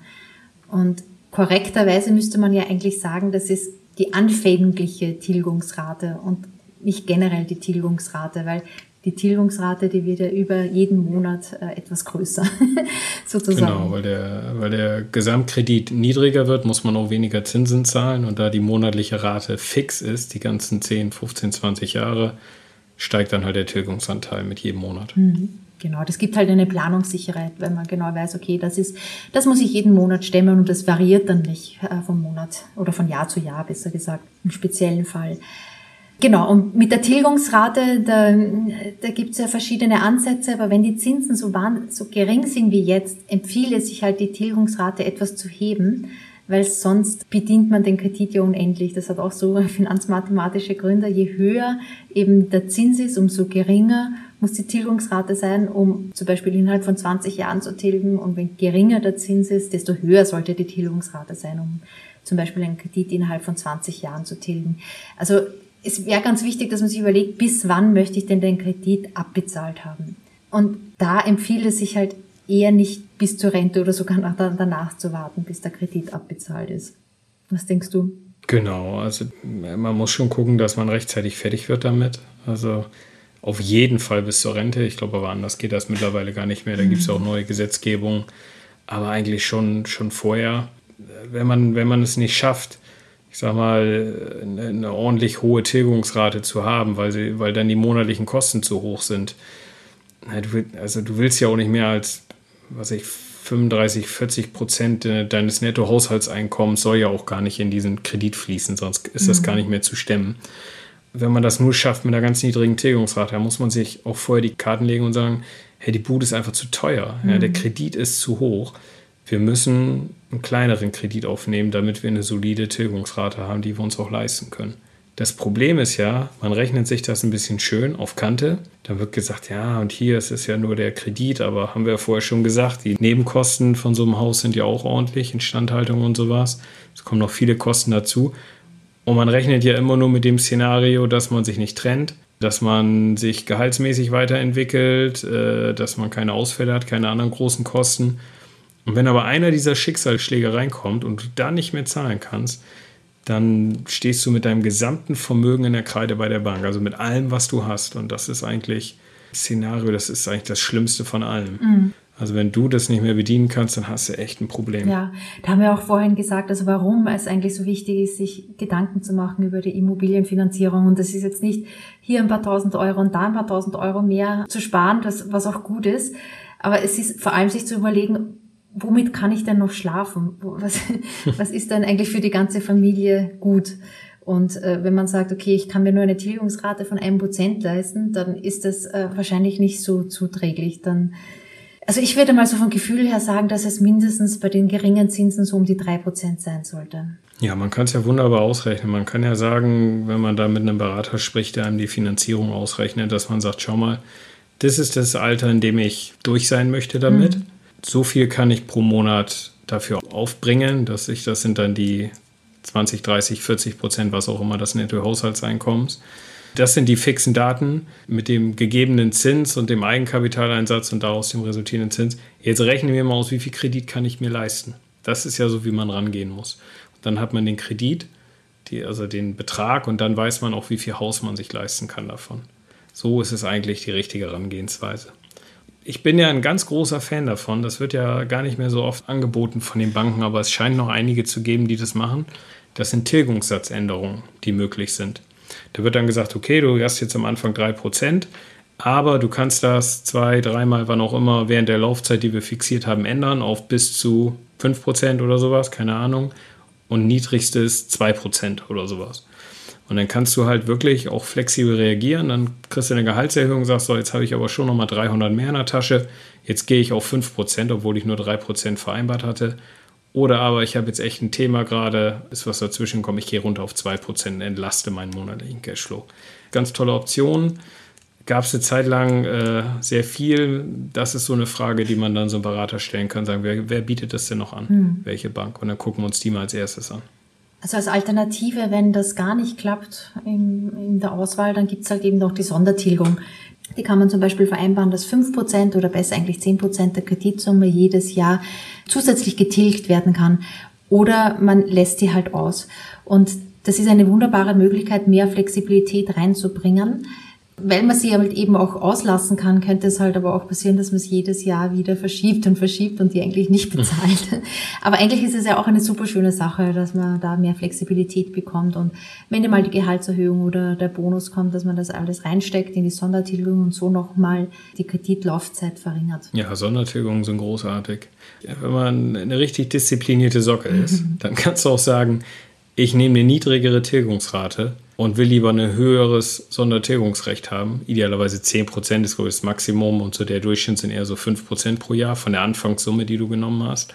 Und korrekterweise müsste man ja eigentlich sagen, das ist die anfängliche Tilgungsrate und nicht generell die Tilgungsrate, weil die Tilgungsrate, die wird ja über jeden Monat äh, etwas größer, sozusagen. Genau, weil der, weil der Gesamtkredit niedriger wird, muss man auch weniger Zinsen zahlen und da die monatliche Rate fix ist, die ganzen 10, 15, 20 Jahre, steigt dann halt der Tilgungsanteil mit jedem Monat. Mhm. Genau, das gibt halt eine Planungssicherheit, wenn man genau weiß, okay, das ist, das muss ich jeden Monat stemmen und das variiert dann nicht äh, vom Monat oder von Jahr zu Jahr, besser gesagt, im speziellen Fall. Genau, und mit der Tilgungsrate, da, da gibt es ja verschiedene Ansätze, aber wenn die Zinsen so, waren, so gering sind wie jetzt, empfiehlt es sich halt die Tilgungsrate etwas zu heben, weil sonst bedient man den Kredit ja unendlich. Das hat auch so finanzmathematische Gründe. Je höher eben der Zins ist, umso geringer muss die Tilgungsrate sein, um zum Beispiel innerhalb von 20 Jahren zu tilgen. Und wenn geringer der Zins ist, desto höher sollte die Tilgungsrate sein, um zum Beispiel einen Kredit innerhalb von 20 Jahren zu tilgen. Also es wäre ganz wichtig, dass man sich überlegt, bis wann möchte ich denn den Kredit abbezahlt haben. Und da empfiehlt es sich halt eher nicht bis zur Rente oder sogar nach, danach zu warten, bis der Kredit abbezahlt ist. Was denkst du? Genau, also man muss schon gucken, dass man rechtzeitig fertig wird damit. Also auf jeden Fall bis zur Rente. Ich glaube, aber anders geht das mittlerweile gar nicht mehr. Da mhm. gibt es auch neue Gesetzgebung. Aber eigentlich schon, schon vorher, wenn man, wenn man es nicht schafft, ich sag mal, eine, ordentlich hohe Tilgungsrate zu haben, weil, sie, weil dann die monatlichen Kosten zu hoch sind. Also du willst ja auch nicht mehr als, was ich, 35, 40 Prozent deines Nettohaushaltseinkommens soll ja auch gar nicht in diesen Kredit fließen, sonst ist das mhm. gar nicht mehr zu stemmen. Wenn man das nur schafft mit einer ganz niedrigen Tilgungsrate, dann muss man sich auch vorher die Karten legen und sagen, hey, die Bude ist einfach zu teuer, mhm. ja, der Kredit ist zu hoch wir müssen einen kleineren Kredit aufnehmen, damit wir eine solide Tilgungsrate haben, die wir uns auch leisten können. Das Problem ist ja, man rechnet sich das ein bisschen schön auf Kante. Dann wird gesagt, ja, und hier ist es ja nur der Kredit, aber haben wir ja vorher schon gesagt, die Nebenkosten von so einem Haus sind ja auch ordentlich, Instandhaltung und sowas. Es kommen noch viele Kosten dazu. Und man rechnet ja immer nur mit dem Szenario, dass man sich nicht trennt, dass man sich gehaltsmäßig weiterentwickelt, äh, dass man keine Ausfälle hat, keine anderen großen Kosten. Und wenn aber einer dieser Schicksalsschläge reinkommt und du da nicht mehr zahlen kannst, dann stehst du mit deinem gesamten Vermögen in der Kreide bei der Bank, also mit allem, was du hast. Und das ist eigentlich Szenario, das ist eigentlich das Schlimmste von allem. Mhm. Also wenn du das nicht mehr bedienen kannst, dann hast du echt ein Problem. Ja, da haben wir auch vorhin gesagt, also warum es eigentlich so wichtig ist, sich Gedanken zu machen über die Immobilienfinanzierung. Und das ist jetzt nicht hier ein paar tausend Euro und da ein paar tausend Euro mehr zu sparen, das, was auch gut ist. Aber es ist vor allem sich zu überlegen, womit kann ich denn noch schlafen? Was, was ist denn eigentlich für die ganze Familie gut? Und äh, wenn man sagt, okay, ich kann mir nur eine Tilgungsrate von einem Prozent leisten, dann ist das äh, wahrscheinlich nicht so zuträglich. Dann, also ich würde mal so vom Gefühl her sagen, dass es mindestens bei den geringen Zinsen so um die drei Prozent sein sollte. Ja, man kann es ja wunderbar ausrechnen. Man kann ja sagen, wenn man da mit einem Berater spricht, der einem die Finanzierung ausrechnet, dass man sagt, schau mal, das ist das Alter, in dem ich durch sein möchte damit. Mhm so viel kann ich pro Monat dafür aufbringen, dass ich, das sind dann die 20, 30, 40 Prozent, was auch immer das Nettohaushaltseinkommens. Das sind die fixen Daten mit dem gegebenen Zins und dem Eigenkapitaleinsatz und daraus dem resultierenden Zins. Jetzt rechnen wir mal aus, wie viel Kredit kann ich mir leisten. Das ist ja so, wie man rangehen muss. Und dann hat man den Kredit, die, also den Betrag und dann weiß man auch, wie viel Haus man sich leisten kann davon. So ist es eigentlich die richtige Herangehensweise ich bin ja ein ganz großer Fan davon. Das wird ja gar nicht mehr so oft angeboten von den Banken, aber es scheint noch einige zu geben, die das machen. Das sind Tilgungssatzänderungen, die möglich sind. Da wird dann gesagt, okay, du hast jetzt am Anfang 3%, Aber du kannst das zwei, dreimal, wann auch immer, während der Laufzeit, die wir fixiert haben, ändern auf bis zu 5% oder sowas, keine Ahnung. Und niedrigstes 2% oder sowas. Und dann kannst du halt wirklich auch flexibel reagieren. Dann kriegst du eine Gehaltserhöhung, sagst so, jetzt habe ich aber schon nochmal 300 mehr in der Tasche. Jetzt gehe ich auf 5%, obwohl ich nur 3% vereinbart hatte. Oder aber ich habe jetzt echt ein Thema gerade, ist was dazwischen kommt, ich gehe runter auf 2%, entlaste meinen monatlichen Cashflow. Ganz tolle Option. Gab es eine Zeit lang äh, sehr viel. Das ist so eine Frage, die man dann so einem Berater stellen kann, sagen, wer, wer bietet das denn noch an? Hm. Welche Bank? Und dann gucken wir uns die mal als erstes an. Also als Alternative, wenn das gar nicht klappt in, in der Auswahl, dann gibt's halt eben noch die Sondertilgung. Die kann man zum Beispiel vereinbaren, dass fünf Prozent oder besser eigentlich zehn Prozent der Kreditsumme jedes Jahr zusätzlich getilgt werden kann. Oder man lässt sie halt aus. Und das ist eine wunderbare Möglichkeit, mehr Flexibilität reinzubringen. Weil man sie halt eben auch auslassen kann, könnte es halt aber auch passieren, dass man es jedes Jahr wieder verschiebt und verschiebt und die eigentlich nicht bezahlt. aber eigentlich ist es ja auch eine super schöne Sache, dass man da mehr Flexibilität bekommt und wenn dir mal die Gehaltserhöhung oder der Bonus kommt, dass man das alles reinsteckt in die Sondertilgung und so nochmal die Kreditlaufzeit verringert. Ja, Sondertilgungen sind großartig. Wenn man eine richtig disziplinierte Socke ist, dann kannst du auch sagen, ich nehme eine niedrigere Tilgungsrate und will lieber ein höheres Sondertilgungsrecht haben. Idealerweise 10% ist das Maximum und so der Durchschnitt sind eher so 5% pro Jahr von der Anfangssumme, die du genommen hast.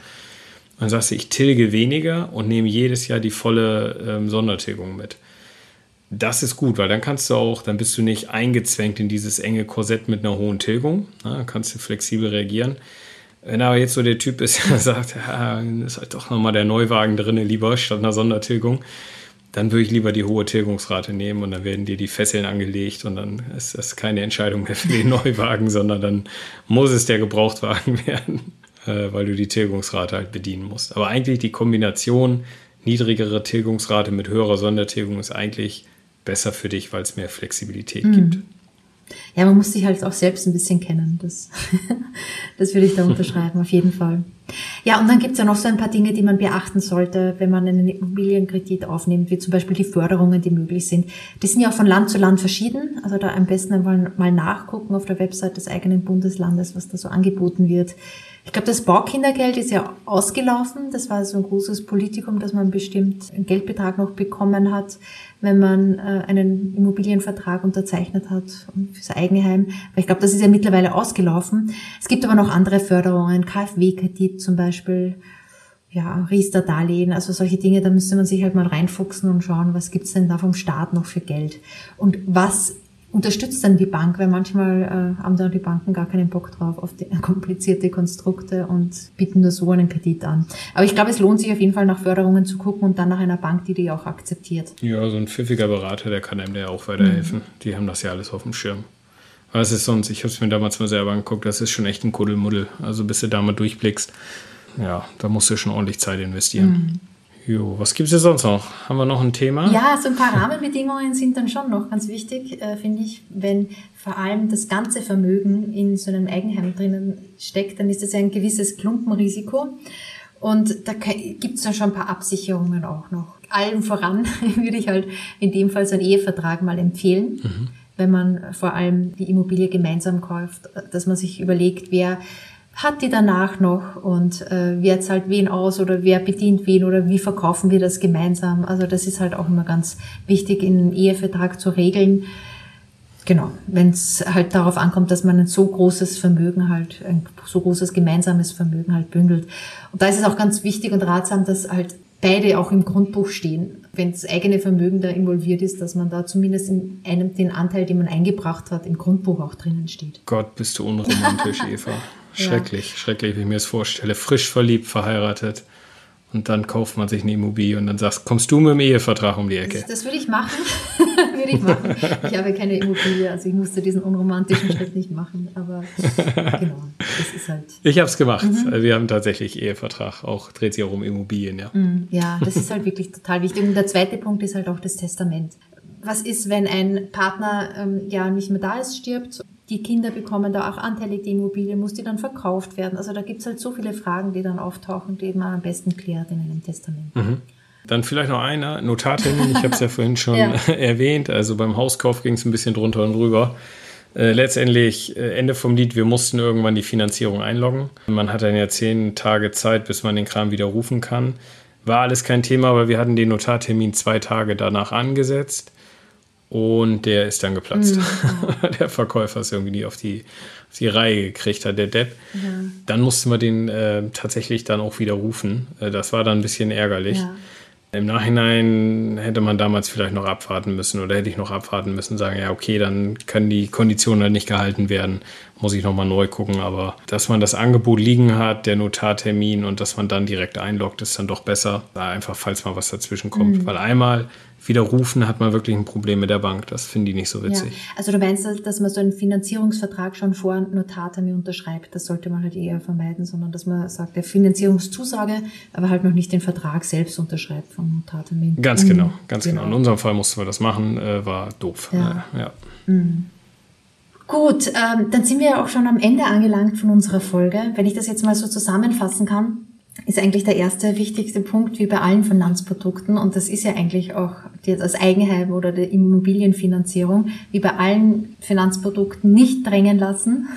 Dann sagst du, ich tilge weniger und nehme jedes Jahr die volle ähm, Sondertilgung mit. Das ist gut, weil dann kannst du auch, dann bist du nicht eingezwängt in dieses enge Korsett mit einer hohen Tilgung. Na, dann kannst du flexibel reagieren. Wenn aber jetzt so der Typ ist, der sagt, ja, ist halt doch nochmal der Neuwagen drin, lieber statt einer Sondertilgung, dann würde ich lieber die hohe Tilgungsrate nehmen und dann werden dir die Fesseln angelegt und dann ist das keine Entscheidung mehr für den Neuwagen, sondern dann muss es der Gebrauchtwagen werden, äh, weil du die Tilgungsrate halt bedienen musst. Aber eigentlich die Kombination niedrigere Tilgungsrate mit höherer Sondertilgung ist eigentlich besser für dich, weil es mehr Flexibilität mhm. gibt. Ja, man muss sich halt auch selbst ein bisschen kennen. Das, das würde ich da unterschreiben, auf jeden Fall. Ja, und dann gibt's ja noch so ein paar Dinge, die man beachten sollte, wenn man einen Immobilienkredit aufnimmt, wie zum Beispiel die Förderungen, die möglich sind. Die sind ja auch von Land zu Land verschieden. Also da am besten einmal mal nachgucken auf der Website des eigenen Bundeslandes, was da so angeboten wird. Ich glaube, das Baukindergeld ist ja ausgelaufen. Das war so ein großes Politikum, dass man bestimmt einen Geldbetrag noch bekommen hat, wenn man äh, einen Immobilienvertrag unterzeichnet hat fürs Eigenheim. Weil ich glaube, das ist ja mittlerweile ausgelaufen. Es gibt aber noch andere Förderungen, KfW-Kredit zum Beispiel, ja, Riester-Darlehen, also solche Dinge, da müsste man sich halt mal reinfuchsen und schauen, was gibt's denn da vom Staat noch für Geld. Und was unterstützt dann die Bank, weil manchmal äh, haben da die Banken gar keinen Bock drauf auf die komplizierte Konstrukte und bieten nur so einen Kredit an. Aber ich glaube, es lohnt sich auf jeden Fall nach Förderungen zu gucken und dann nach einer Bank, die die auch akzeptiert. Ja, so ein pfiffiger Berater, der kann einem ja auch weiterhelfen. Mhm. Die haben das ja alles auf dem Schirm. Was ist sonst? Ich habe es mir damals mal selber angeguckt, das ist schon echt ein Kuddelmuddel. Also bis du da mal durchblickst, ja, da musst du schon ordentlich Zeit investieren. Mhm. Jo, was gibt es sonst noch? Haben wir noch ein Thema? Ja, so ein paar Rahmenbedingungen sind dann schon noch ganz wichtig, äh, finde ich. Wenn vor allem das ganze Vermögen in so einem Eigenheim drinnen steckt, dann ist das ja ein gewisses Klumpenrisiko. Und da gibt es dann schon ein paar Absicherungen auch noch. Allen voran würde ich halt in dem Fall so einen Ehevertrag mal empfehlen. Mhm. Wenn man vor allem die Immobilie gemeinsam kauft, dass man sich überlegt, wer hat die danach noch und äh, wer zahlt wen aus oder wer bedient wen oder wie verkaufen wir das gemeinsam. Also das ist halt auch immer ganz wichtig in einem Ehevertrag zu regeln. Genau, wenn es halt darauf ankommt, dass man ein so großes Vermögen halt, ein so großes gemeinsames Vermögen halt bündelt. Und da ist es auch ganz wichtig und ratsam, dass halt beide auch im Grundbuch stehen. Wenn das eigene Vermögen da involviert ist, dass man da zumindest in einem den Anteil, den man eingebracht hat, im Grundbuch auch drinnen steht. Gott, bist du unromantisch, Eva. Schrecklich, ja. schrecklich, wie ich mir das vorstelle. Frisch verliebt, verheiratet. Und dann kauft man sich eine Immobilie und dann sagst, kommst du mit dem Ehevertrag um die Ecke? Das, das würde ich machen. würde ich machen. Ich habe keine Immobilie, also ich musste diesen unromantischen Schritt nicht machen. Aber genau, das ist halt. Ich habe es gemacht. Mhm. Also wir haben tatsächlich Ehevertrag. Auch dreht sich auch um Immobilien, ja. Mhm, ja, das ist halt wirklich total wichtig. Und der zweite Punkt ist halt auch das Testament. Was ist, wenn ein Partner ähm, ja nicht mehr da ist, stirbt die Kinder bekommen da auch Anteile, die Immobilie, muss die dann verkauft werden? Also da gibt es halt so viele Fragen, die dann auftauchen, die man am besten klärt in einem Testament. Mhm. Dann vielleicht noch einer, Notartermin, ich habe es ja vorhin schon ja. erwähnt, also beim Hauskauf ging es ein bisschen drunter und drüber. Äh, letztendlich, äh, Ende vom Lied, wir mussten irgendwann die Finanzierung einloggen. Man hat dann ja zehn Tage Zeit, bis man den Kram wieder rufen kann. War alles kein Thema, weil wir hatten den Notartermin zwei Tage danach angesetzt. Und der ist dann geplatzt. Mhm. der Verkäufer ist irgendwie nie auf die, auf die Reihe gekriegt hat, der Depp. Ja. Dann mussten wir den äh, tatsächlich dann auch wieder rufen. Äh, das war dann ein bisschen ärgerlich. Ja. Im Nachhinein hätte man damals vielleicht noch abwarten müssen oder hätte ich noch abwarten müssen, sagen, ja, okay, dann können die Konditionen halt nicht gehalten werden, muss ich nochmal neu gucken. Aber dass man das Angebot liegen hat, der Notartermin und dass man dann direkt einloggt, ist dann doch besser. Einfach, falls mal was dazwischen kommt. Mhm. Weil einmal widerrufen, hat man wirklich ein Problem mit der Bank. Das finde ich nicht so witzig. Ja. Also du meinst, dass man so einen Finanzierungsvertrag schon vor Notartermin unterschreibt. Das sollte man halt eher vermeiden, sondern dass man sagt, der Finanzierungszusage, aber halt noch nicht den Vertrag selbst unterschreibt vom Notartermin. Ganz genau, mhm. ganz genau. genau. In unserem Fall mussten wir das machen, äh, war doof. Ja. ja. Mhm. Gut, ähm, dann sind wir ja auch schon am Ende angelangt von unserer Folge. Wenn ich das jetzt mal so zusammenfassen kann, ist eigentlich der erste wichtigste Punkt wie bei allen Finanzprodukten und das ist ja eigentlich auch das Eigenheim oder die Immobilienfinanzierung, wie bei allen Finanzprodukten nicht drängen lassen,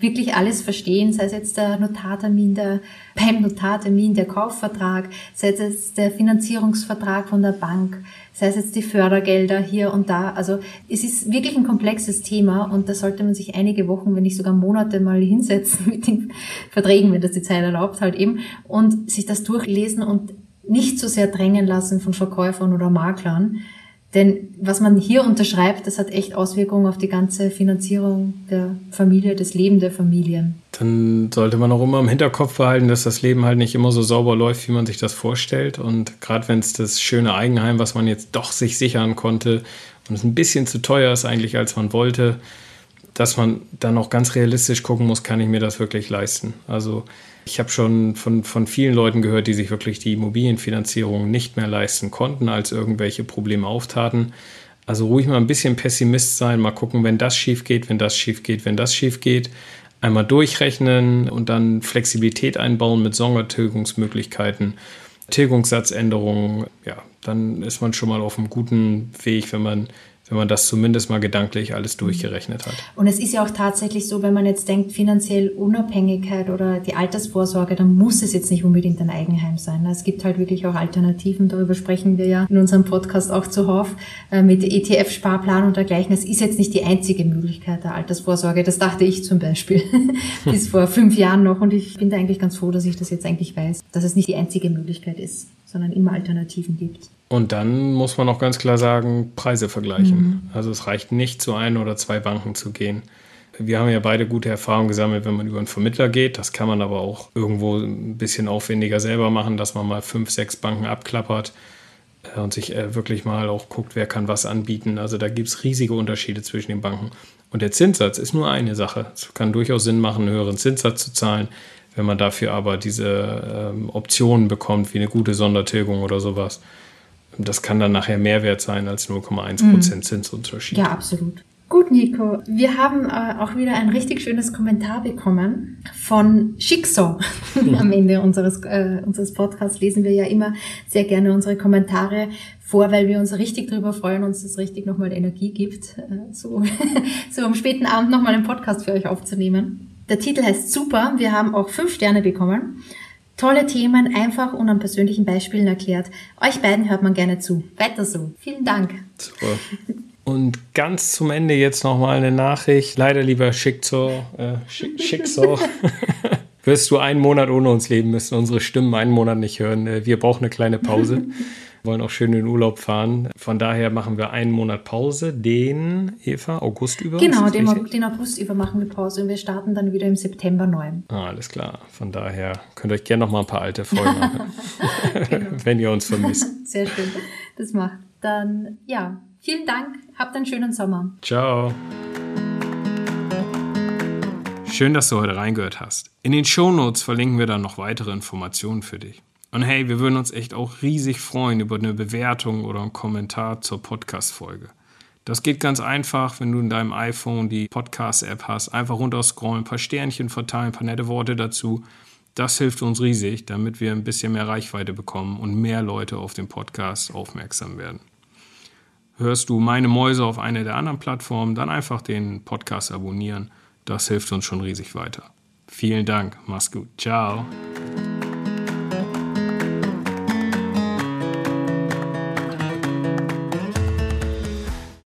wirklich alles verstehen, sei es jetzt der Notartermin, der, beim Notartermin der Kaufvertrag, sei es jetzt der Finanzierungsvertrag von der Bank, sei es jetzt die Fördergelder hier und da. Also es ist wirklich ein komplexes Thema und da sollte man sich einige Wochen, wenn nicht sogar Monate mal hinsetzen mit den Verträgen, wenn das die Zeit erlaubt, halt eben, und sich das durchlesen und nicht so sehr drängen lassen von Verkäufern oder Maklern, denn was man hier unterschreibt, das hat echt Auswirkungen auf die ganze Finanzierung der Familie, das Leben der Familie. Dann sollte man auch immer im Hinterkopf behalten, dass das Leben halt nicht immer so sauber läuft, wie man sich das vorstellt. Und gerade wenn es das schöne Eigenheim, was man jetzt doch sich sichern konnte und es ein bisschen zu teuer ist eigentlich, als man wollte, dass man dann auch ganz realistisch gucken muss, kann ich mir das wirklich leisten. Also ich habe schon von, von vielen Leuten gehört, die sich wirklich die Immobilienfinanzierung nicht mehr leisten konnten, als irgendwelche Probleme auftaten. Also ruhig mal ein bisschen Pessimist sein, mal gucken, wenn das schief geht, wenn das schief geht, wenn das schief geht. Einmal durchrechnen und dann Flexibilität einbauen mit Sondertilgungsmöglichkeiten, Tilgungssatzänderungen. Ja, dann ist man schon mal auf einem guten Weg, wenn man wenn man das zumindest mal gedanklich alles durchgerechnet hat. Und es ist ja auch tatsächlich so, wenn man jetzt denkt, finanziell Unabhängigkeit oder die Altersvorsorge, dann muss es jetzt nicht unbedingt ein Eigenheim sein. Es gibt halt wirklich auch Alternativen, darüber sprechen wir ja in unserem Podcast auch zuhauf, äh, mit ETF-Sparplan und dergleichen. Es ist jetzt nicht die einzige Möglichkeit der Altersvorsorge. Das dachte ich zum Beispiel bis vor fünf Jahren noch und ich bin da eigentlich ganz froh, dass ich das jetzt eigentlich weiß, dass es nicht die einzige Möglichkeit ist, sondern immer Alternativen gibt. Und dann muss man auch ganz klar sagen, Preise vergleichen. Mhm. Also es reicht nicht, zu ein oder zwei Banken zu gehen. Wir haben ja beide gute Erfahrungen gesammelt, wenn man über einen Vermittler geht. Das kann man aber auch irgendwo ein bisschen aufwendiger selber machen, dass man mal fünf, sechs Banken abklappert äh, und sich äh, wirklich mal auch guckt, wer kann was anbieten. Also da gibt es riesige Unterschiede zwischen den Banken. Und der Zinssatz ist nur eine Sache. Es kann durchaus Sinn machen, einen höheren Zinssatz zu zahlen. Wenn man dafür aber diese ähm, Optionen bekommt, wie eine gute Sondertilgung oder sowas, das kann dann nachher mehr wert sein als 0,1 Prozent mhm. Zinsunterschied. Ja, absolut. Gut, Nico. Wir haben äh, auch wieder ein richtig schönes Kommentar bekommen von Schicksal. Am Ende unseres, äh, unseres Podcasts lesen wir ja immer sehr gerne unsere Kommentare vor, weil wir uns richtig darüber freuen, uns das richtig nochmal Energie gibt, äh, so, so am späten Abend nochmal einen Podcast für euch aufzunehmen. Der Titel heißt Super. Wir haben auch fünf Sterne bekommen. Tolle Themen, einfach und an persönlichen Beispielen erklärt. Euch beiden hört man gerne zu. Weiter so. Vielen Dank. Super. Und ganz zum Ende jetzt nochmal eine Nachricht. Leider, lieber Schicksal, äh, Schicksal, wirst du einen Monat ohne uns leben müssen, unsere Stimmen einen Monat nicht hören. Äh, wir brauchen eine kleine Pause. Wollen auch schön in den Urlaub fahren. Von daher machen wir einen Monat Pause, den, Eva, August über? Genau, den, den, August über machen wir Pause und wir starten dann wieder im September neu. Ah, alles klar. Von daher könnt ihr euch gerne noch mal ein paar alte Folgen machen, genau. wenn ihr uns vermisst. Sehr schön, das macht. Dann, ja, vielen Dank. Habt einen schönen Sommer. Ciao. Schön, dass du heute reingehört hast. In den Shownotes verlinken wir dann noch weitere Informationen für dich. Und hey, wir würden uns echt auch riesig freuen über eine Bewertung oder einen Kommentar zur Podcast-Folge. Das geht ganz einfach, wenn du in deinem iPhone die Podcast-App hast. Einfach runterscrollen, ein paar Sternchen verteilen, ein paar nette Worte dazu. Das hilft uns riesig, damit wir ein bisschen mehr Reichweite bekommen und mehr Leute auf den Podcast aufmerksam werden. hörst du meine Mäuse auf einer der anderen Plattformen, dann einfach den Podcast abonnieren. Das hilft uns schon riesig weiter. Vielen Dank. Mach's gut. Ciao.